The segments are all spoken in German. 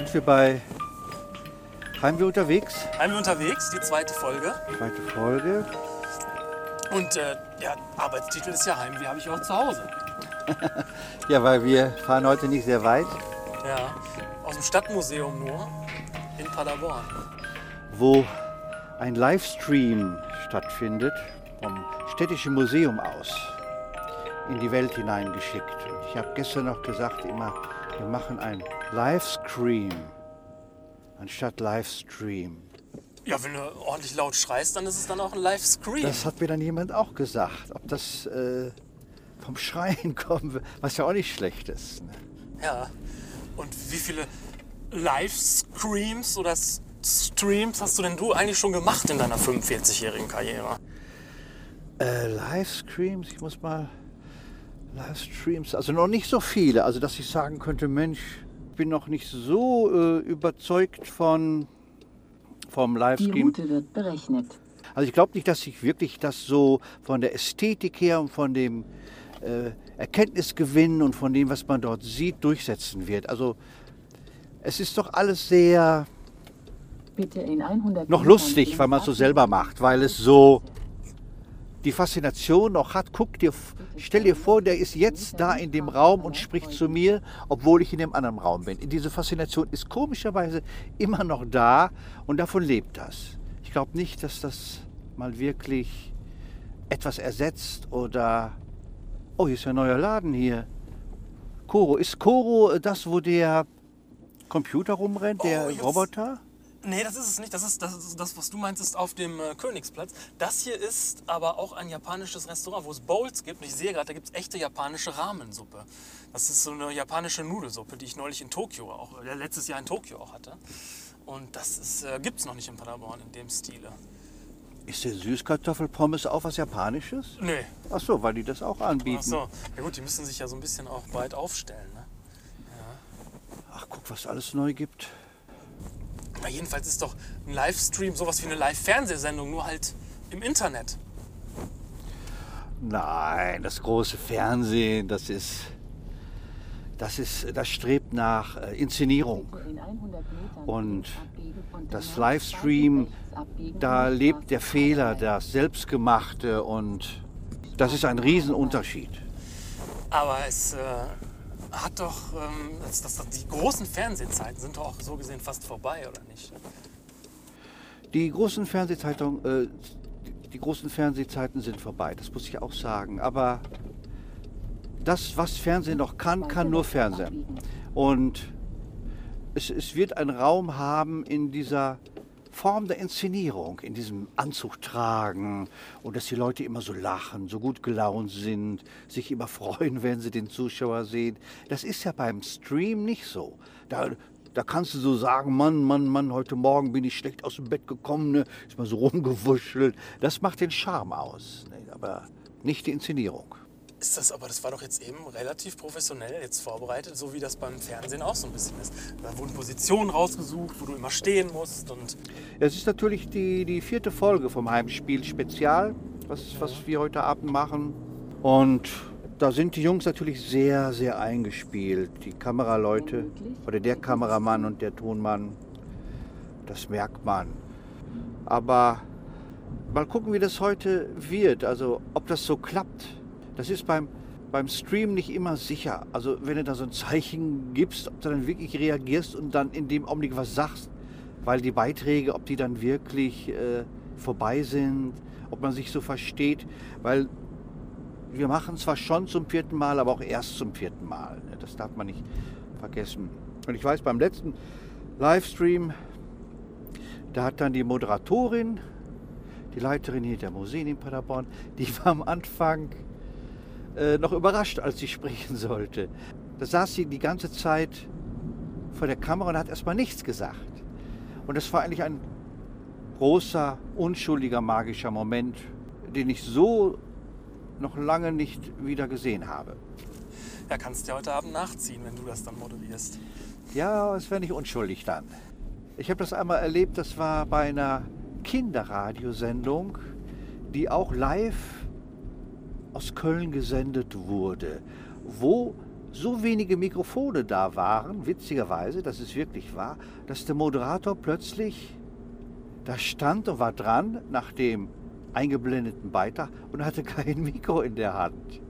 sind wir bei Heimweh unterwegs. Heimweh unterwegs, die zweite Folge. Zweite Folge. Und äh, ja, Arbeitstitel ist ja Heimweh habe ich auch zu Hause. ja, weil wir fahren heute nicht sehr weit. Ja, aus dem Stadtmuseum nur in Paderborn. Wo ein Livestream stattfindet vom Städtischen Museum aus in die Welt hineingeschickt. Und ich habe gestern noch gesagt, immer, wir machen ein Livestream anstatt Livestream. Ja, wenn du ordentlich laut schreist, dann ist es dann auch ein Livescreen. Das hat mir dann jemand auch gesagt, ob das äh, vom Schreien kommen will, was ja auch nicht schlecht ist. Ne? Ja, und wie viele Livestreams oder Streams hast du denn du eigentlich schon gemacht in deiner 45-jährigen Karriere? Äh, Livestreams, ich muss mal Livestreams, also noch nicht so viele, also dass ich sagen könnte, Mensch, bin noch nicht so äh, überzeugt von vom Livestream. Die Route wird berechnet. Also ich glaube nicht, dass sich wirklich das so von der Ästhetik her und von dem äh, Erkenntnisgewinn und von dem, was man dort sieht, durchsetzen wird. Also es ist doch alles sehr noch lustig, weil man es so selber macht, weil es so die Faszination noch hat. Guck dir, stell dir vor, der ist jetzt da in dem Raum und spricht zu mir, obwohl ich in dem anderen Raum bin. Diese Faszination ist komischerweise immer noch da und davon lebt das. Ich glaube nicht, dass das mal wirklich etwas ersetzt oder oh, hier ist ja ein neuer Laden hier. Koro, ist Koro das, wo der Computer rumrennt, der oh, Roboter? Nee, das ist es nicht. Das ist das, ist das was du meinst, ist auf dem äh, Königsplatz. Das hier ist aber auch ein japanisches Restaurant, wo es Bowls gibt. Und ich sehe gerade, da gibt es echte japanische Ramensuppe. Das ist so eine japanische Nudelsuppe, die ich neulich in Tokio auch, äh, letztes Jahr in Tokio auch hatte. Und das äh, gibt es noch nicht in Paderborn in dem Stile. Ist der Süßkartoffelpommes auch was Japanisches? Nee. Ach so, weil die das auch anbieten. Ach so. Ja gut, die müssen sich ja so ein bisschen auch breit aufstellen. Ne? Ja. Ach, guck, was alles neu gibt. Na, jedenfalls ist doch ein Livestream sowas wie eine Live-Fernsehsendung, nur halt im Internet. Nein, das große Fernsehen, das ist, das ist, das strebt nach äh, Inszenierung. Und das Livestream, da lebt der Fehler, das Selbstgemachte und das ist ein Riesenunterschied. Aber es äh, hat doch, ähm, das, das, die großen Fernsehzeiten sind doch auch so gesehen fast vorbei, oder nicht? Die großen Fernsehzeitungen, äh, die großen Fernsehzeiten sind vorbei, das muss ich auch sagen. Aber das, was Fernsehen noch kann, kann nur Fernsehen. Und es, es wird einen Raum haben in dieser Form der Inszenierung, in diesem Anzug tragen und dass die Leute immer so lachen, so gut gelaunt sind, sich immer freuen, wenn sie den Zuschauer sehen. Das ist ja beim Stream nicht so. Da, da kannst du so sagen, Mann, Mann, Mann, heute Morgen bin ich schlecht aus dem Bett gekommen, ne? ist mal so rumgewuschelt. Das macht den Charme aus, ne? aber nicht die Inszenierung ist das aber, das war doch jetzt eben relativ professionell jetzt vorbereitet, so wie das beim Fernsehen auch so ein bisschen ist. Da wurden Positionen rausgesucht, wo du immer stehen musst. Und es ist natürlich die, die vierte Folge vom Heimspiel Spezial, was, was wir heute Abend machen. Und da sind die Jungs natürlich sehr, sehr eingespielt. Die Kameraleute oder der Kameramann und der Tonmann, das merkt man. Aber mal gucken, wie das heute wird, also ob das so klappt das ist beim, beim Stream nicht immer sicher. Also wenn du da so ein Zeichen gibst, ob du dann wirklich reagierst und dann in dem Augenblick was sagst, weil die Beiträge, ob die dann wirklich äh, vorbei sind, ob man sich so versteht, weil wir machen zwar schon zum vierten Mal, aber auch erst zum vierten Mal. Ne? Das darf man nicht vergessen. Und ich weiß, beim letzten Livestream, da hat dann die Moderatorin, die Leiterin hier der Museen in Paderborn, die war am Anfang äh, noch überrascht, als sie sprechen sollte. Da saß sie die ganze Zeit vor der Kamera und hat erstmal nichts gesagt. Und das war eigentlich ein großer, unschuldiger, magischer Moment, den ich so noch lange nicht wieder gesehen habe. Ja, kannst du ja heute Abend nachziehen, wenn du das dann moderierst. Ja, es wäre nicht unschuldig dann. Ich habe das einmal erlebt, das war bei einer Kinderradiosendung, die auch live aus Köln gesendet wurde, wo so wenige Mikrofone da waren, witzigerweise, das ist wirklich wahr, dass der Moderator plötzlich da stand und war dran nach dem eingeblendeten Beitrag und hatte kein Mikro in der Hand.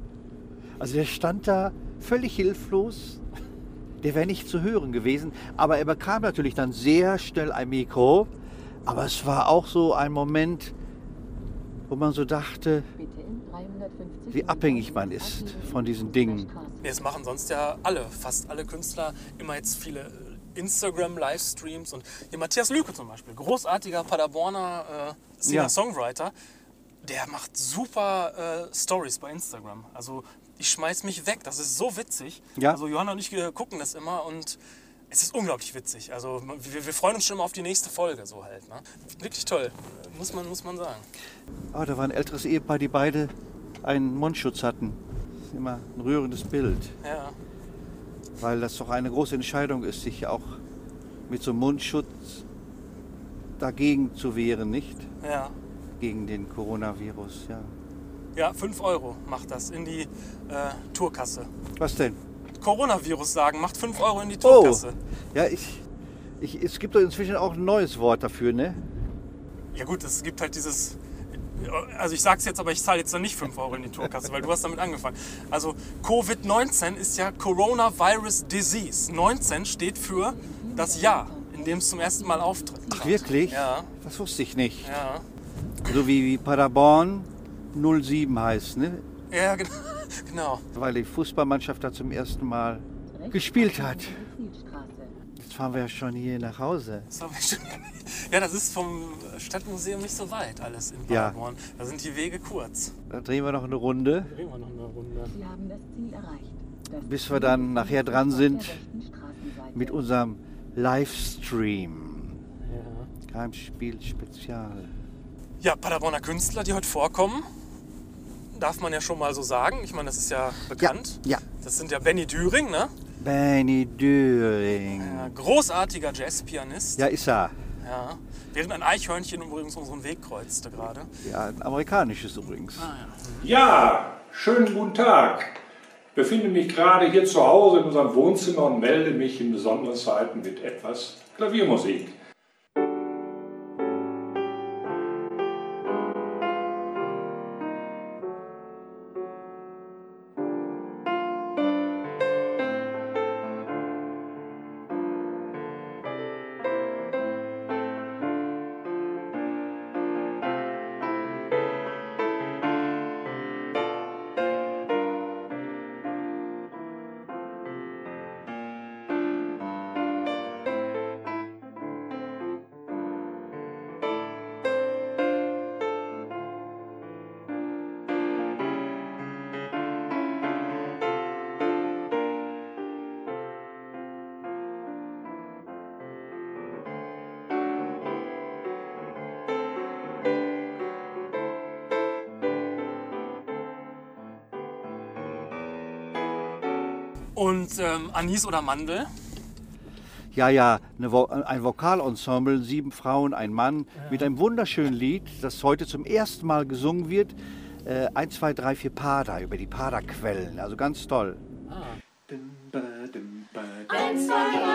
Also der stand da völlig hilflos. Der wäre nicht zu hören gewesen, aber er bekam natürlich dann sehr schnell ein Mikro. Aber es war auch so ein Moment, wo man so dachte, wie abhängig man ist von diesen Dingen. Das machen sonst ja alle, fast alle Künstler, immer jetzt viele äh, Instagram-Livestreams und hier Matthias Lüke zum Beispiel, großartiger Paderborner äh, Singer-Songwriter, der macht super äh, Stories bei Instagram. Also ich schmeiß mich weg, das ist so witzig. Ja. Also Johanna und ich äh, gucken das immer und es ist unglaublich witzig. Also wir, wir freuen uns schon immer auf die nächste Folge so halt. Ne? Wirklich toll, muss man, muss man sagen. Aber da war ein älteres Ehepaar, die beide einen Mundschutz hatten. Das ist immer ein rührendes Bild. Ja. weil das doch eine große Entscheidung ist, sich auch mit so einem Mundschutz dagegen zu wehren, nicht? Ja. Gegen den Coronavirus, ja. Ja, 5 Euro macht das in die äh, Tourkasse. Was denn? Coronavirus sagen, macht 5 Euro in die Oh, Tourkasse. ja, ich, ich, es gibt doch inzwischen auch ein neues Wort dafür, ne? Ja gut, es gibt halt dieses. Also ich sag's jetzt, aber ich zahle jetzt dann nicht 5 Euro in die Tourkasse, weil du hast damit angefangen. Also Covid-19 ist ja Coronavirus Disease. 19 steht für das Jahr, in dem es zum ersten Mal auftritt. Ach, wirklich? Ja, Das wusste ich nicht. ja. So wie, wie Paderborn 07 heißt, ne? Ja, gen- genau. Weil die Fußballmannschaft da zum ersten Mal gespielt hat. Jetzt fahren wir ja schon hier nach Hause. Das schon- Ja, das ist vom Stadtmuseum nicht so weit alles in Ja. Paderborn. Da sind die Wege kurz. Da drehen wir noch eine Runde, Drehen wir noch eine Runde. Sie haben das Ziel erreicht. Das bis wir dann nachher dran sind mit unserem Livestream. Ja. Geheimspiel Spezial. Ja, Paderborner Künstler, die heute vorkommen, darf man ja schon mal so sagen. Ich meine, das ist ja bekannt. Ja, Das sind ja Benny Düring, ne? Benny Döring. Ja, großartiger Jazzpianist. Ja, ist er. Ja. Während ein Eichhörnchen übrigens unseren Weg kreuzte gerade. Ja, ein amerikanisches übrigens. Ja, schönen guten Tag. Ich befinde mich gerade hier zu Hause in unserem Wohnzimmer und melde mich in besonderen Zeiten mit etwas Klaviermusik. Und ähm, Anis oder Mandel? Ja, ja, Vo ein Vokalensemble, sieben Frauen, ein Mann, ja. mit einem wunderschönen Lied, das heute zum ersten Mal gesungen wird. Äh, 1, 2, 3, 4 Pada, über die Pada-Quellen. Also ganz toll. Ah. 1, 2, 3,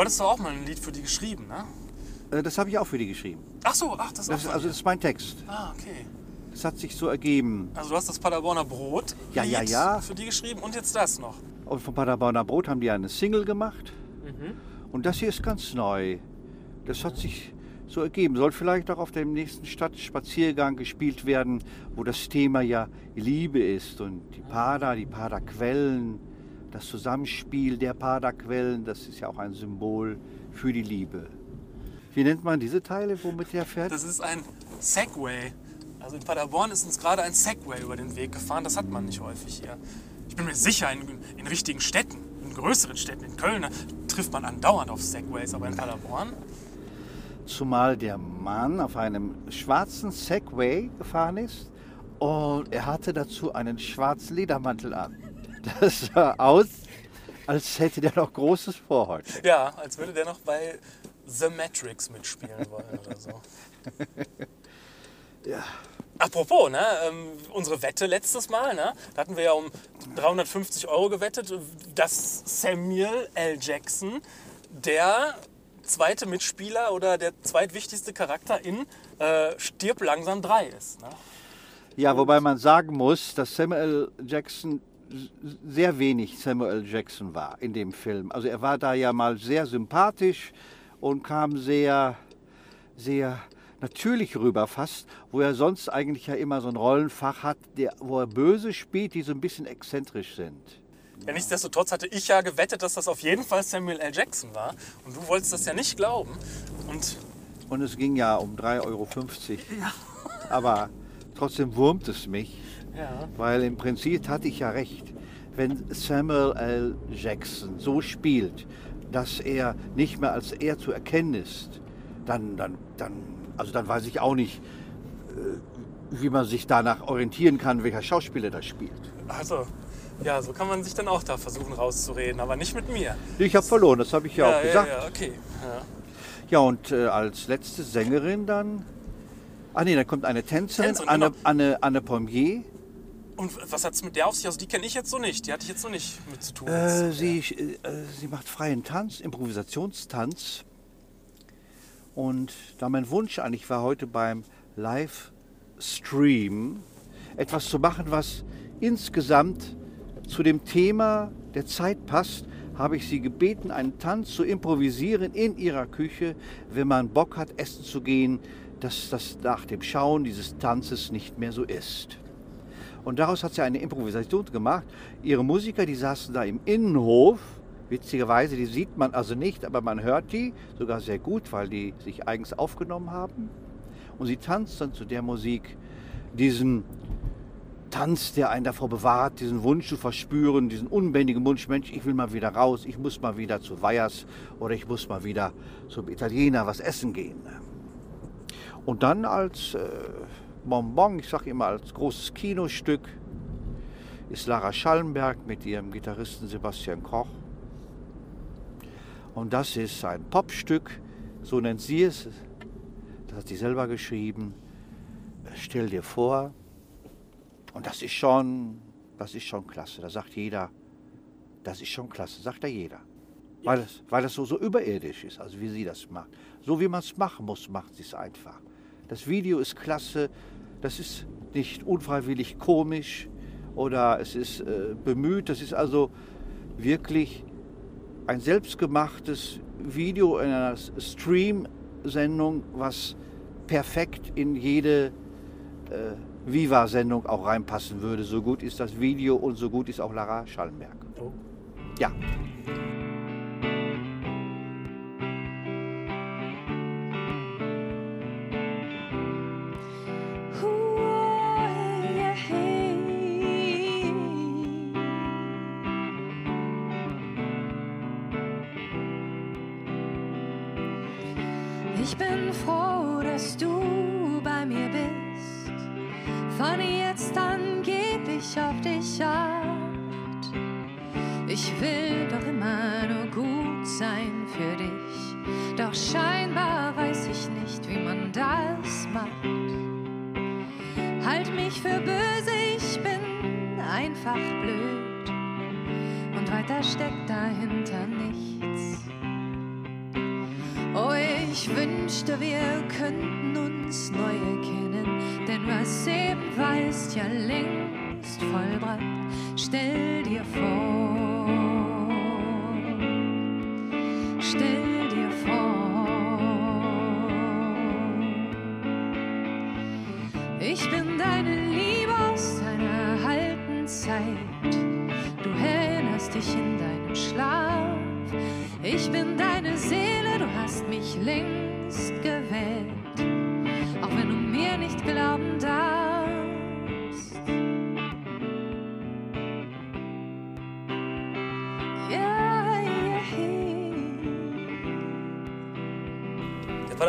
Du hattest doch auch mal ein Lied für die geschrieben, ne? Äh, das habe ich auch für die geschrieben. Ach so, ach, das ist Das, auch also das ist mein Text. Ah, okay. Das hat sich so ergeben. Also du hast das Paderborner Brot Ja, ja, ja. für die geschrieben und jetzt das noch. Und vom Paderborner Brot haben die eine Single gemacht. Mhm. Und das hier ist ganz neu. Das hat sich so ergeben. Soll vielleicht auch auf dem nächsten Stadtspaziergang gespielt werden, wo das Thema ja Liebe ist. Und die Pader, die Paderquellen, das Zusammenspiel der Paderquellen, das ist ja auch ein Symbol für die Liebe. Wie nennt man diese Teile, womit der fährt? Das ist ein Segway. Also in Paderborn ist uns gerade ein Segway über den Weg gefahren. Das hat man nicht häufig hier. Ich bin mir sicher, in, in richtigen Städten, in größeren Städten, in Köln, trifft man andauernd auf Segways. Aber in Paderborn, Zumal der Mann auf einem schwarzen Segway gefahren ist und er hatte dazu einen schwarzen Ledermantel an. Das sah aus, als hätte der noch Großes vor heute. ja, als würde der noch bei The Matrix mitspielen wollen oder so. Ja. Apropos, ne, ähm, unsere Wette letztes Mal, ne, da hatten wir ja um 350 Euro gewettet, dass Samuel L. Jackson der zweite Mitspieler oder der zweitwichtigste Charakter in äh, Stirb langsam 3 ist. Ne? Ja, wobei man sagen muss, dass Samuel Jackson sehr wenig Samuel Jackson war in dem Film. Also er war da ja mal sehr sympathisch und kam sehr, sehr natürlich rüber fast, wo er sonst eigentlich ja immer so ein Rollenfach hat, der, wo er böse spielt, die so ein bisschen exzentrisch sind. Ja, nichtsdestotrotz hatte ich ja gewettet, dass das auf jeden Fall Samuel L. Jackson war. Und du wolltest das ja nicht glauben. Und Und es ging ja um 3,50 Euro. Aber trotzdem wurmt es mich, ja, weil im Prinzip hatte ich ja recht. Wenn Samuel L. Jackson so spielt, dass er nicht mehr als er zu erkennen ist, dann, dann, dann, also dann weiß ich auch nicht, äh, wie man sich danach orientieren kann, welcher Schauspieler das spielt. also, ja, so kann man sich dann auch da versuchen rauszureden, aber nicht mit mir. Ich habe verloren, das habe ich ja, auch ja, gesagt. ja, okay. Ja. Ja, und äh, als letzte Sängerin dann. Ah nee, dann kommt eine Tänzerin, Tänzerin, Anne, genau. Anne, Anne Pommier. Und was hat es mit der auf sich? Also die kenne ich jetzt so nicht. Die hatte ich jetzt so nicht mit zu tun. Äh, sie, äh, sie macht freien Tanz, Improvisationstanz. Und da mein Wunsch eigentlich war, heute beim Livestream etwas zu machen, was insgesamt zu dem Thema der Zeit passt, habe ich sie gebeten, einen Tanz zu improvisieren in ihrer Küche, wenn man Bock hat, essen zu gehen, dass das nach dem Schauen dieses Tanzes nicht mehr so ist. Und daraus hat sie eine Improvisation gemacht. Ihre Musiker, die saßen da im Innenhof. Witzigerweise, die sieht man also nicht, aber man hört die sogar sehr gut, weil die sich eigens aufgenommen haben. Und sie tanzt dann zu der Musik diesen Tanz, der einen davor bewahrt, diesen Wunsch zu verspüren, diesen unbändigen Wunsch, Mensch, ich will mal wieder raus, ich muss mal wieder zu Weihers oder ich muss mal wieder zum Italiener was essen gehen. Und dann als äh, Bonbon, ich sage immer als großes Kinostück, ist Lara Schallenberg mit ihrem Gitarristen Sebastian Koch. Und das ist ein Popstück, so nennt sie es. Das hat sie selber geschrieben. Stell dir vor, und das ist schon, das ist schon klasse. Da sagt jeder, das ist schon klasse, sagt da jeder. Weil es, weil es so, so überirdisch ist, also wie sie das macht. So wie man es machen muss, macht sie es einfach. Das Video ist klasse, das ist nicht unfreiwillig komisch oder es ist äh, bemüht. Das ist also wirklich ein selbstgemachtes Video in einer Stream-Sendung, was perfekt in jede äh, Viva-Sendung auch reinpassen würde. So gut ist das Video und so gut ist auch Lara Schallenberg. Oh. Ja. Ich wünschte, wir könnten uns neu erkennen. Denn was eben war, ist ja längst vollbracht. Stell dir vor,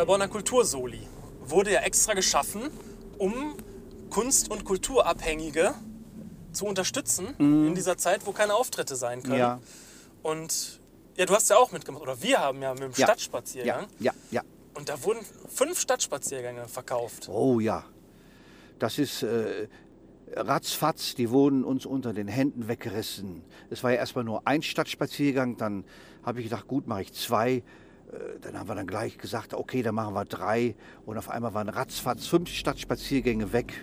Paderborner Kultursoli wurde ja extra geschaffen, um Kunst- und Kulturabhängige zu unterstützen in dieser Zeit, wo keine Auftritte sein können. Mhm. Ja. Und ja, du hast ja auch mitgemacht, oder wir haben ja mit dem Ja. Stadtspaziergang. Ja, ja, ja. Und da wurden fünf Stadtspaziergänge verkauft. Oh ja. Das ist äh, ratzfatz, die wurden uns unter den Händen weggerissen. Es war ja erstmal nur ein Stadtspaziergang, dann habe ich gedacht, gut, mache ich zwei. Äh, Dann haben wir dann gleich gesagt, okay, dann machen wir drei. Und auf einmal waren ratzfatz fünf Stadtspaziergänge weg.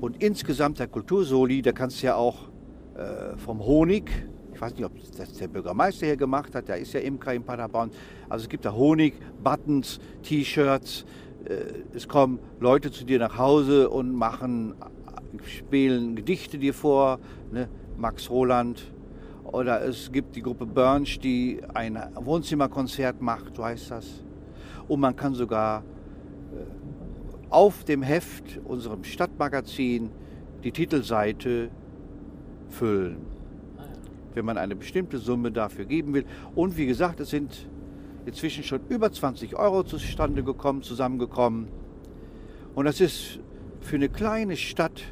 Und insgesamt der Kultursoli, da kannst du ja auch äh, vom Honig, ich weiß nicht, ob das der Bürgermeister hier gemacht hat, der ist ja Imker in Paderborn. Also es gibt da Honig, Buttons, T-Shirts. Äh, es kommen Leute zu dir nach Hause und machen, äh, spielen Gedichte dir vor, ne? Max Roland. Oder es gibt die Gruppe Bernsch, die ein Wohnzimmerkonzert macht, so heißt das. Und man kann sogar auf dem Heft, unserem Stadtmagazin, die Titelseite füllen, wenn man eine bestimmte Summe dafür geben will. Und wie gesagt, es sind inzwischen schon über 20 Euro zustande gekommen, zusammengekommen. Und das ist für eine kleine Stadt,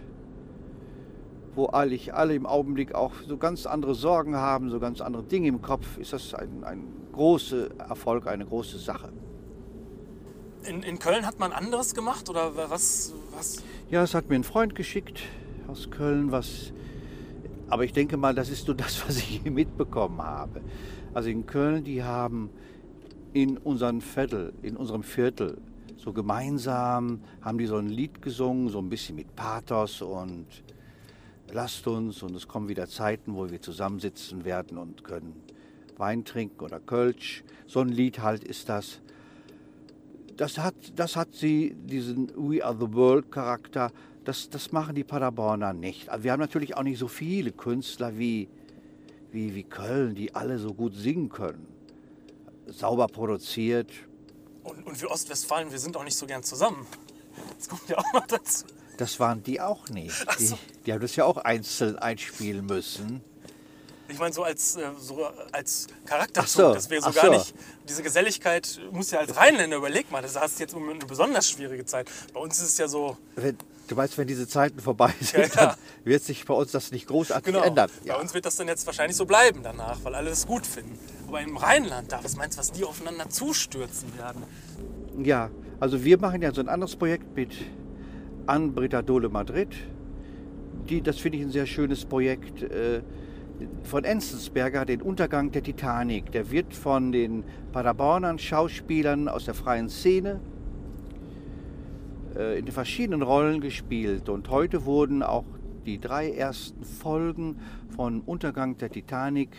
wo eigentlich alle im Augenblick auch so ganz andere Sorgen haben, so ganz andere Dinge im Kopf, ist das ein, ein großer Erfolg, eine große Sache. In, in Köln hat man anderes gemacht oder was? was? Ja, es hat mir ein Freund geschickt aus Köln, was. Aber ich denke mal, das ist nur das, was ich hier mitbekommen habe. Also in Köln, die haben in unserem Viertel, in unserem Viertel, so gemeinsam haben die so ein Lied gesungen, so ein bisschen mit Pathos und lasst uns und es kommen wieder Zeiten, wo wir zusammensitzen werden und können Wein trinken oder Kölsch. So ein Lied halt ist das das hat, das hat sie, diesen We Are the World Charakter, das, das machen die Paderborner nicht. Also wir haben natürlich auch nicht so viele Künstler wie, wie, wie Köln, die alle so gut singen können. Sauber produziert. Und, und wir Ostwestfalen, wir sind auch nicht so gern zusammen. Das kommt ja auch noch dazu. Das waren die auch nicht. Ach Die, so. die haben das ja auch einzeln einspielen müssen. Ich meine, so als, äh, so als Charakterzug, so, dass wir so gar so. nicht. Diese Geselligkeit muss ja als Rheinländer, überleg mal, das hast jetzt im Moment eine besonders schwierige Zeit. Bei uns ist es ja so, Wenn, du weißt, wenn diese Zeiten vorbei sind, Ja, ja. dann wird sich bei uns das nicht großartig genau. ändern. Bei uns wird das dann jetzt wahrscheinlich so bleiben danach, weil alle es gut finden. Aber im Rheinland, da, was meinst du, was die aufeinander zustürzen werden? Ja, also wir machen ja so ein anderes Projekt mit Anbrita Dole Madrid. Die, das finde ich ein sehr schönes Projekt äh, von Enzensberger, den Untergang der Titanic. Der wird von den Paderbornern Schauspielern aus der freien Szene äh, in den verschiedenen Rollen gespielt. Und heute wurden auch die drei ersten Folgen von Untergang der Titanic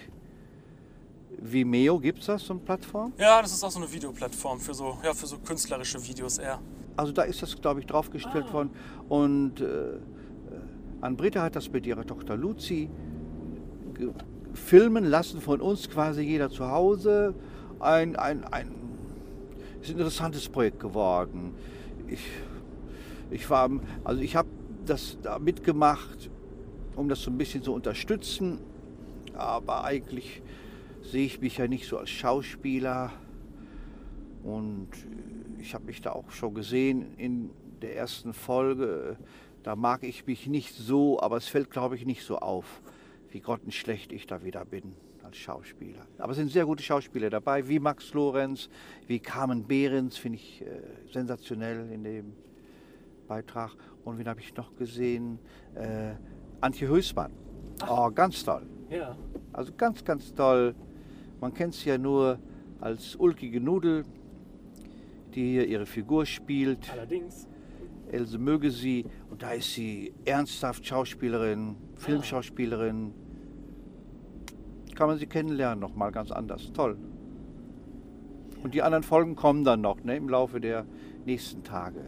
Vimeo, gibt es das, so eine Plattform? Ja, das ist auch so eine Videoplattform für so, ja, für so künstlerische Videos eher. Also da ist das, glaube ich, draufgestellt worden. Und äh, äh, Ann-Britta hat das mit ihrer Tochter Luzi filmen lassen von uns quasi jeder zu Hause. Ein, ein, ein, ist ein interessantes Projekt geworden. Ich, ich war, also ich habe das da mitgemacht, um das so ein bisschen zu unterstützen. Aber eigentlich sehe ich mich ja nicht so als Schauspieler. Und ich habe mich da auch schon gesehen in der ersten Folge. Da mag ich mich nicht so, aber es fällt, glaube ich, nicht so auf, wie grottenschlecht ich da wieder bin als Schauspieler. Aber es sind sehr gute Schauspieler dabei, wie Max Lorenz, wie Carmen Behrens, finde ich äh, sensationell in dem Beitrag. Und wen habe ich noch gesehen? Äh, Antje Hößmann. Oh, ganz toll. Ja. Also ganz, ganz toll. Man kennt sie ja nur als ulkige Nudel, die hier ihre Figur spielt. Allerdings. Else möge sie. Und da ist sie ernsthaft Schauspielerin, Filmschauspielerin. Kann man sie kennenlernen, nochmal ganz anders. Toll. Und die anderen Folgen kommen dann noch ne, im Laufe der nächsten Tage.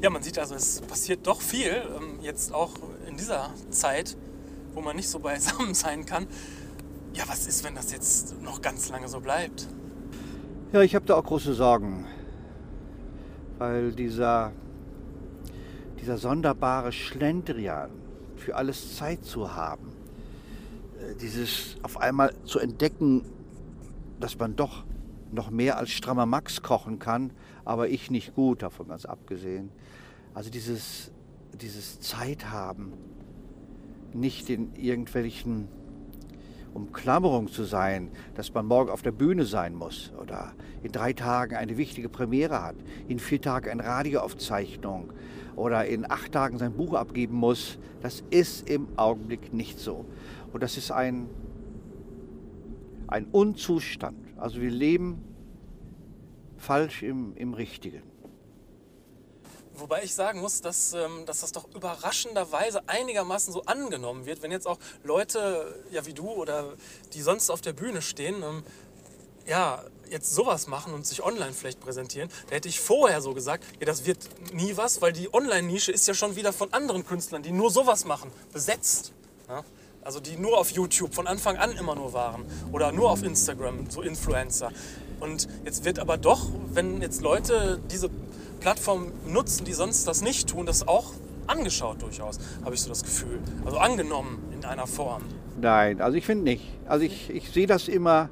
Ja, man sieht also, es passiert doch viel, ähm, jetzt auch in dieser Zeit, wo man nicht so beisammen sein kann. Ja, was ist, wenn das jetzt noch ganz lange so bleibt? Ja, ich habe da auch große Sorgen, weil dieser, dieser sonderbare Schlendrian, für alles Zeit zu haben, äh, dieses auf einmal zu entdecken, dass man doch noch mehr als strammer Max kochen kann, aber ich nicht gut, davon ganz abgesehen. Also dieses, dieses Zeit haben, nicht in irgendwelchen Umklammerung zu sein, dass man morgen auf der Bühne sein muss oder in drei Tagen eine wichtige Premiere hat, in vier Tagen eine Radioaufzeichnung oder in acht Tagen sein Buch abgeben muss, das ist im Augenblick nicht so. Und das ist ein, ein Unzustand. Also wir leben falsch im, im Richtigen. Wobei ich sagen muss, dass, ähm, dass das doch überraschenderweise einigermaßen so angenommen wird, wenn jetzt auch Leute, ja wie du oder die sonst auf der Bühne stehen, ähm, ja, jetzt sowas machen und sich online vielleicht präsentieren, da hätte ich vorher so gesagt, ja, das wird nie was, weil die Online-Nische ist ja schon wieder von anderen Künstlern, die nur sowas machen, besetzt. Ja? Also die nur auf YouTube von Anfang an immer nur waren oder nur auf Instagram, so Influencer. Und jetzt wird aber doch, wenn jetzt Leute diese Plattform nutzen, die sonst das nicht tun, das auch angeschaut durchaus, habe ich so das Gefühl. Also angenommen in einer Form. Nein, also ich finde nicht. Also ich, ich sehe das immer,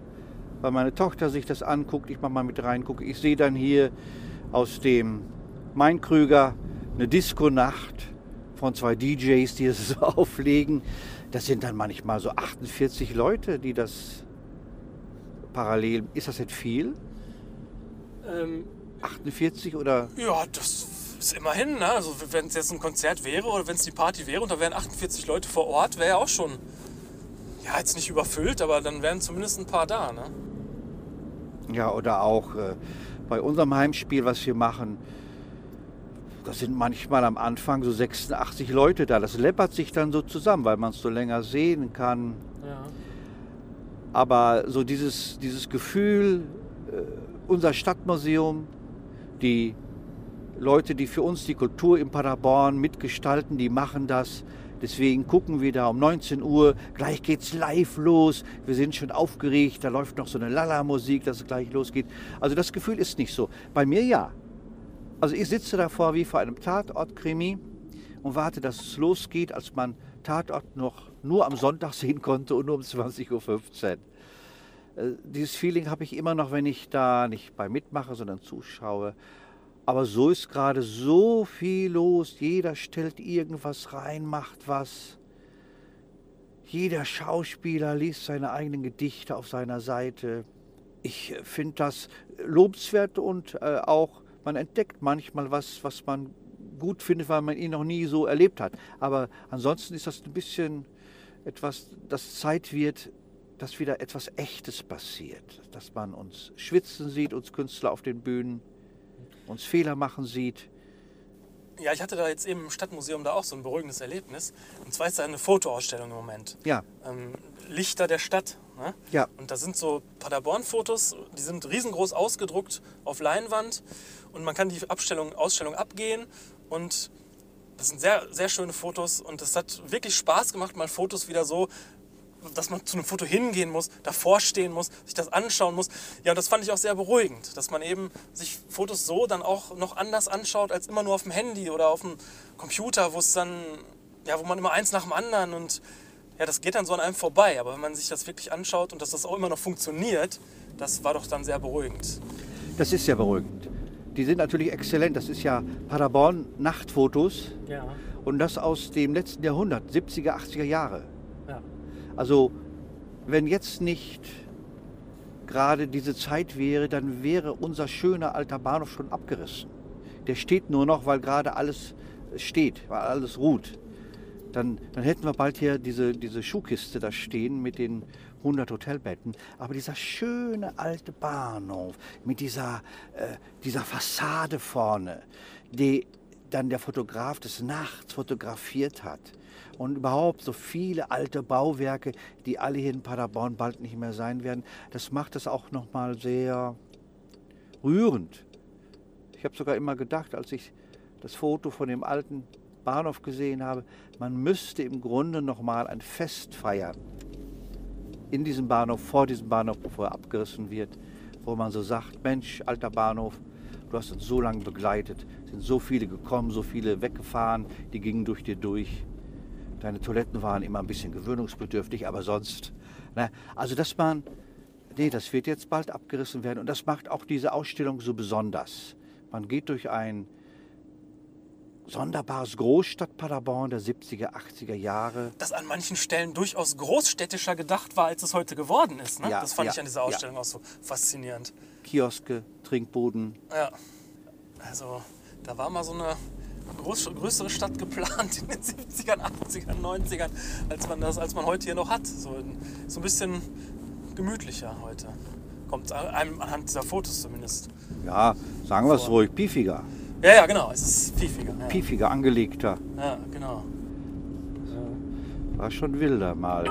weil meine Tochter sich das anguckt, ich mal mit reingucke. Ich sehe dann hier aus dem Main Krüger eine Disco-Nacht von zwei DJs, die es so auflegen. Das sind dann manchmal so 48 Leute, die das parallel. Ist das nicht viel? Ähm, 48 oder? ja, das ist immerhin, ne? Also wenn es jetzt ein Konzert wäre oder wenn es die Party wäre und da wären 48 Leute vor Ort, wäre ja auch schon, ja, jetzt nicht überfüllt, aber dann wären zumindest ein paar da, ne? Ja, oder auch äh, bei unserem Heimspiel, was wir machen, da sind manchmal am Anfang so 86 Leute da. Das läppert sich dann so zusammen, weil man es so länger sehen kann. Ja. Aber so dieses, dieses Gefühl, äh, unser Stadtmuseum, die Leute, die für uns die Kultur in Paderborn mitgestalten, die machen das. Deswegen gucken wir da um 19 Uhr, gleich geht's live los. Wir sind schon aufgeregt, da läuft noch so eine Lala-Musik, dass es gleich losgeht. Also das Gefühl ist nicht so. Bei mir ja. Also ich sitze davor wie vor einem Tatort-Krimi und warte, dass es losgeht, als man Tatort noch nur am Sonntag sehen konnte und nur um 20.15 Uhr. Äh, Dieses Feeling habe ich immer noch, wenn ich da nicht bei mitmache, sondern zuschaue. Aber so ist gerade so viel los. Jeder stellt irgendwas rein, macht was. Jeder Schauspieler liest seine eigenen Gedichte auf seiner Seite. Ich äh, finde das lobenswert und äh, auch, man entdeckt manchmal was, was man gut findet, weil man ihn noch nie so erlebt hat. Aber ansonsten ist das ein bisschen etwas, das Zeit wird, dass wieder etwas Echtes passiert. Dass man uns schwitzen sieht, uns Künstler auf den Bühnen, uns Fehler machen sieht. Ja, ich hatte da jetzt eben im Stadtmuseum da auch so ein beruhigendes Erlebnis. Und zwar ist da eine Fotoausstellung im Moment. Ja, Ähm, Lichter der Stadt. Ne? ja, Und da sind so Paderborn-Fotos, die sind riesengroß ausgedruckt auf Leinwand. Und man kann die Abstellung, Ausstellung abgehen. Und das sind sehr, sehr schöne Fotos. Und es hat wirklich Spaß gemacht, mal Fotos wieder so, dass man zu einem Foto hingehen muss, davor stehen muss, sich das anschauen muss. Ja, und das fand ich auch sehr beruhigend, dass man eben sich Fotos so dann auch noch anders anschaut, als immer nur auf dem Handy oder auf dem Computer, wo es dann, ja, wo man immer eins nach dem anderen und ja, das geht dann so an einem vorbei. Aber wenn man sich das wirklich anschaut und dass das auch immer noch funktioniert, das war doch dann sehr beruhigend. das ist ja beruhigend. Die sind natürlich exzellent. Das ist ja Paderborn Nachtfotos Ja, und das aus dem letzten Jahrhundert, 70er, 80er Jahre. Also wenn jetzt nicht gerade diese Zeit wäre, dann wäre unser schöner alter Bahnhof schon abgerissen. Der steht nur noch, weil gerade alles steht, weil alles ruht. Dann, dann hätten wir bald hier diese, diese Schuhkiste da stehen mit den 100 Hotelbetten. Aber dieser schöne alte Bahnhof mit dieser, äh, dieser Fassade vorne, die, dann der Fotograf des Nachts fotografiert hat. Und überhaupt so viele alte Bauwerke, die alle hier in Paderborn bald nicht mehr sein werden, das macht es auch nochmal sehr rührend. Ich habe sogar immer gedacht, als ich das Foto von dem alten Bahnhof gesehen habe, man müsste im Grunde nochmal ein Fest feiern. In diesem Bahnhof, vor diesem Bahnhof, bevor er abgerissen wird, wo man so sagt, Mensch, alter Bahnhof, du hast uns so lange begleitet, sind so viele gekommen, so viele weggefahren, die gingen durch dir durch. Deine Toiletten waren immer ein bisschen gewöhnungsbedürftig, aber sonst. Ne? Also, dass man, nee, das wird jetzt bald abgerissen werden und das macht auch diese Ausstellung so besonders. Man geht durch ein sonderbares Großstadt Paderborn der 70er, 80er Jahre. Das an manchen Stellen durchaus großstädtischer gedacht war, als es heute geworden ist. Ne? Ja, das fand ja, ich an dieser ja. Ausstellung auch so faszinierend. Kioske, Trinkbuden. Ja. Also, da war mal so eine groß, größere Stadt geplant in den 70ern, 80ern, 90ern, als man das, als man heute hier noch hat. So, ein- so ein bisschen gemütlicher heute. Kommt einem anhand dieser Fotos zumindest. Ja, sagen wir es ruhig, piefiger. Ja, ja, genau. Es ist pfiffiger. Ja, Piefiger, angelegter. ja genau. War schon wilder mal.